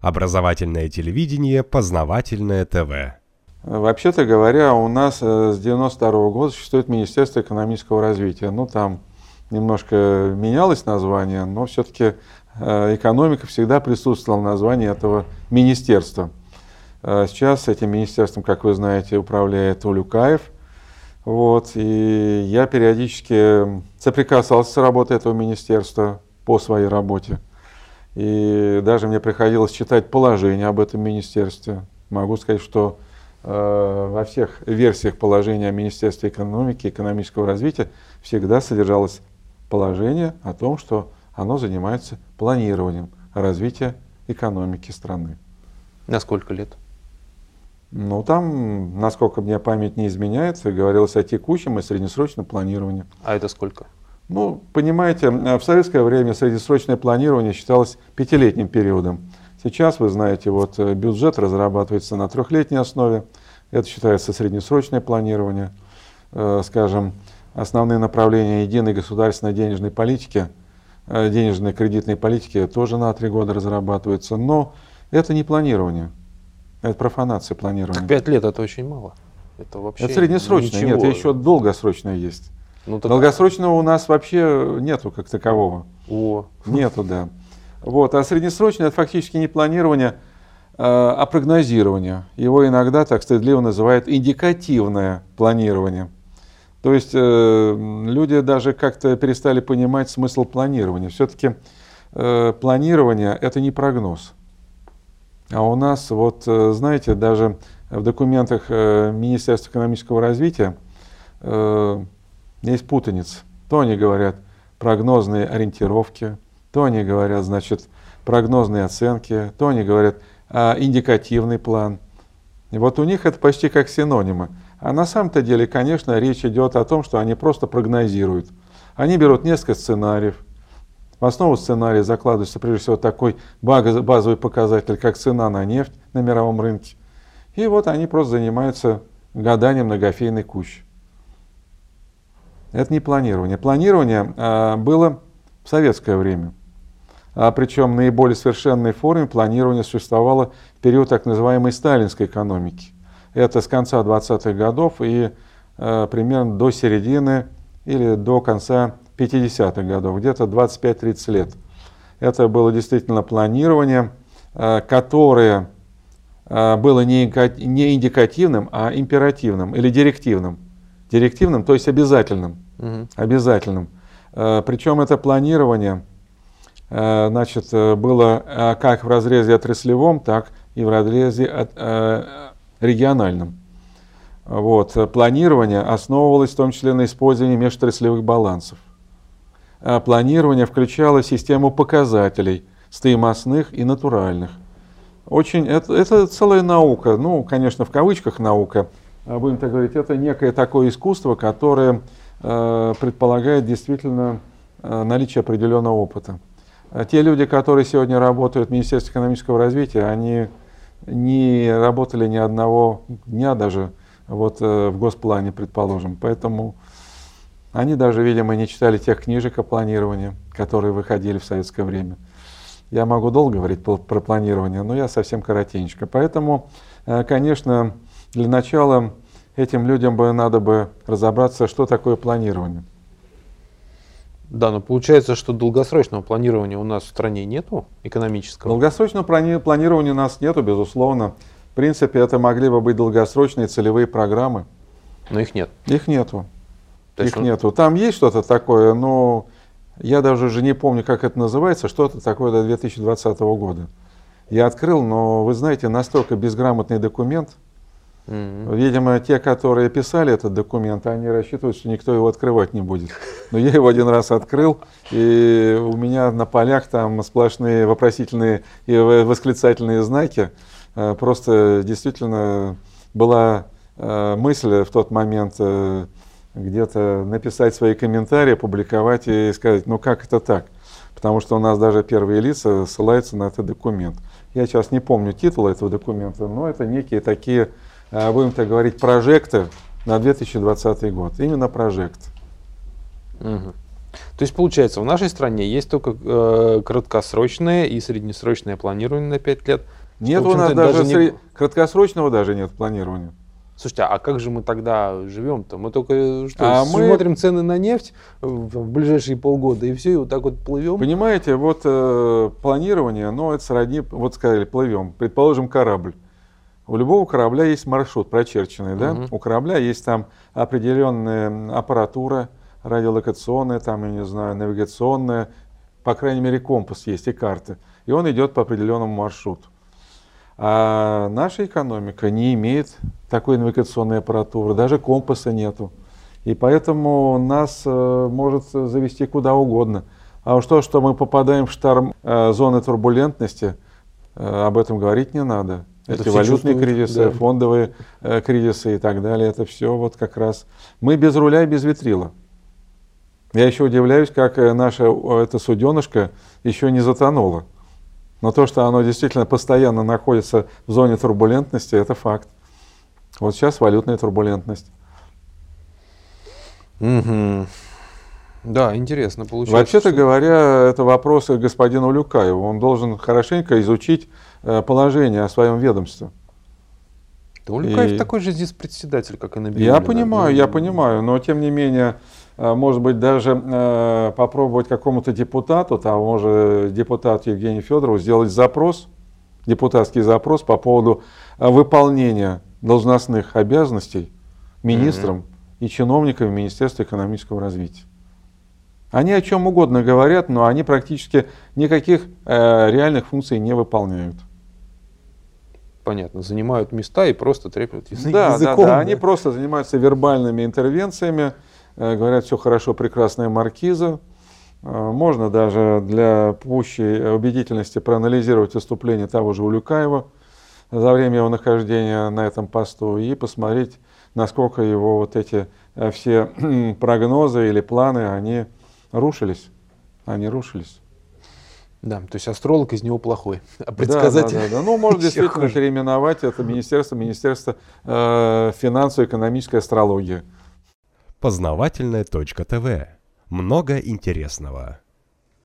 Образовательное телевидение, познавательное ТВ. Вообще-то говоря, у нас э, с 92 года существует Министерство экономического развития. Ну, там немножко менялось название, но все-таки э, экономика всегда присутствовала в названии этого министерства. Э, сейчас этим министерством, как вы знаете, управляет Улюкаев. Вот, и я периодически соприкасался с работой этого министерства по своей работе. И даже мне приходилось читать положение об этом министерстве. Могу сказать, что э, во всех версиях положения о Министерстве экономики и экономического развития всегда содержалось положение о том, что оно занимается планированием развития экономики страны. На сколько лет? Ну, там, насколько мне память не изменяется, говорилось о текущем и среднесрочном планировании. А это сколько? Ну, понимаете, в советское время среднесрочное планирование считалось пятилетним периодом. Сейчас, вы знаете, вот э, бюджет разрабатывается на трехлетней основе. Это считается среднесрочное планирование. Э, скажем, основные направления единой государственной денежной политики, э, денежной кредитной политики тоже на три года разрабатываются. Но это не планирование. Это профанация планирования. Пять лет это очень мало. Это вообще Это среднесрочное, ничего. нет, еще долгосрочное есть. Ну, так- Долгосрочного у нас вообще нету как такового. О, Нету, да. Вот. А среднесрочное это фактически не планирование, а а прогнозирование. Его иногда так стыдливо называют индикативное планирование. То есть э, люди даже как-то перестали понимать смысл планирования. Все-таки э, планирование это не прогноз. А у нас, вот, э, знаете, даже в документах э, Министерства экономического развития э, есть путаница. То они говорят прогнозные ориентировки, то они говорят, значит, прогнозные оценки, то они говорят а, индикативный план. И вот у них это почти как синонимы. А на самом-то деле, конечно, речь идет о том, что они просто прогнозируют. Они берут несколько сценариев. В основу сценария закладывается прежде всего такой базовый показатель, как цена на нефть на мировом рынке. И вот они просто занимаются гаданием на кофейной куще. Это не планирование. Планирование а, было в советское время. А, причем в наиболее совершенной форме планирование существовало в период так называемой сталинской экономики. Это с конца 20-х годов и а, примерно до середины или до конца 50-х годов, где-то 25-30 лет. Это было действительно планирование, которое было не индикативным, а императивным или директивным. Директивным, то есть обязательным. мгм. Обязательным. Э, Причем это планирование э, значит, э, было как в разрезе отраслевом, так и в разрезе от- региональном. Вот. Планирование основывалось в том числе на использовании межотраслевых балансов. Планирование включало систему показателей стоимостных и натуральных. Очень, это, это целая наука, ну, конечно, в кавычках наука, будем так говорить, это некое такое искусство, которое э, предполагает действительно э, наличие определенного опыта. А те люди, которые сегодня работают в Министерстве экономического развития, они не работали ни одного дня даже вот, э, в госплане, предположим. Поэтому они даже, видимо, не читали тех книжек о планировании, которые выходили в советское время. Я могу долго говорить про, планирование, но я совсем коротенько. Поэтому, конечно, для начала этим людям бы надо бы разобраться, что такое планирование. Да, но получается, что долгосрочного планирования у нас в стране нету экономического. Долгосрочного плани- планирования у нас нету, безусловно. В принципе, это могли бы быть долгосрочные целевые программы. Но их нет. Их нету. То Их он- нету. Там есть что-то такое, но я даже уже не помню, как это называется, что-то такое до 2020 года. Я открыл, но вы знаете, настолько безграмотный документ. Мгм. Видимо, те, которые писали этот документ, они рассчитывают, что никто его открывать не будет. Но я его один раз открыл, и у меня на полях там сплошные вопросительные и восклицательные знаки. Э, Просто действительно была э, мысль в тот момент э, где-то написать свои комментарии, опубликовать и сказать, ну как это так? Потому что у нас даже первые лица ссылаются на этот документ. Я сейчас не помню титул этого документа, но это некие такие, будем так говорить, прожекты на 2020 год. Именно прожект. Мгм. То есть, получается, в нашей стране есть только э, краткосрочное и среднесрочное планирование на 5 лет. Нет у нас даже, даже не- краткосрочного даже нет планирования. Слушайте, а как же мы тогда живем-то? Мы только э, что, А мы- смотрим цены на нефть в, ближайшие полгода, и все, и вот так вот плывем. Понимаете, вот э, планирование, ну, это сродни, вот сказали, плывем. Предположим, корабль. У любого корабля есть маршрут прочерченный, да? Мгм. У корабля есть там определенная аппаратура радиолокационная, там, я не знаю, навигационная, по крайней мере, компас есть и карты. И он идет по определенному маршруту. А наша экономика не имеет такой навигационной аппаратуры, даже компаса нету. И поэтому нас э, может завести куда угодно. А уж то, что мы попадаем в штарм э, зоны турбулентности, э, об этом говорить не надо. Это Эти валютные кризисы, да. фондовые э, кризисы и так далее, это все вот как раз. Мы без руля и без ветрила. Я еще удивляюсь, как э, наша э, эта суденышко еще не затонуло. Но то, что оно действительно постоянно находится в зоне турбулентности, это факт. Вот сейчас валютная турбулентность. Мгм. Да, интересно получается. Вообще-то говоря, это вопрос к господину Люкаеву. Он должен хорошенько изучить э, положение о своем ведомстве. Да Улюкаев и- такой же здесь председатель, как и на Я понимаю, да. я понимаю, но тем не менее, э, может быть, даже э, попробовать какому-то депутату, того же депутату Евгению Федорову, сделать запрос, депутатский запрос по поводу выполнения должностных обязанностей министром и чиновниками Министерства экономического развития. Они о чем угодно говорят, но они практически никаких э, реальных функций не выполняют. Понятно, занимают места и просто треплют язык Да, да, языком. да, они просто занимаются вербальными интервенциями, э, говорят, все хорошо, прекрасная маркиза. Э, Можно даже для пущей убедительности проанализировать выступление того же Улюкаева за время его нахождения на этом посту и посмотреть, насколько его вот эти э, все прогнозы или планы, они рушились. Они рушились. Да, то есть астролог из него плохой, а Да, предсказатель. Да, да, да. Ну, можно действительно хуже. переименовать это министерство, министерство э, финансово-экономической астрологии. Познавательная точка ТВ. Много интересного.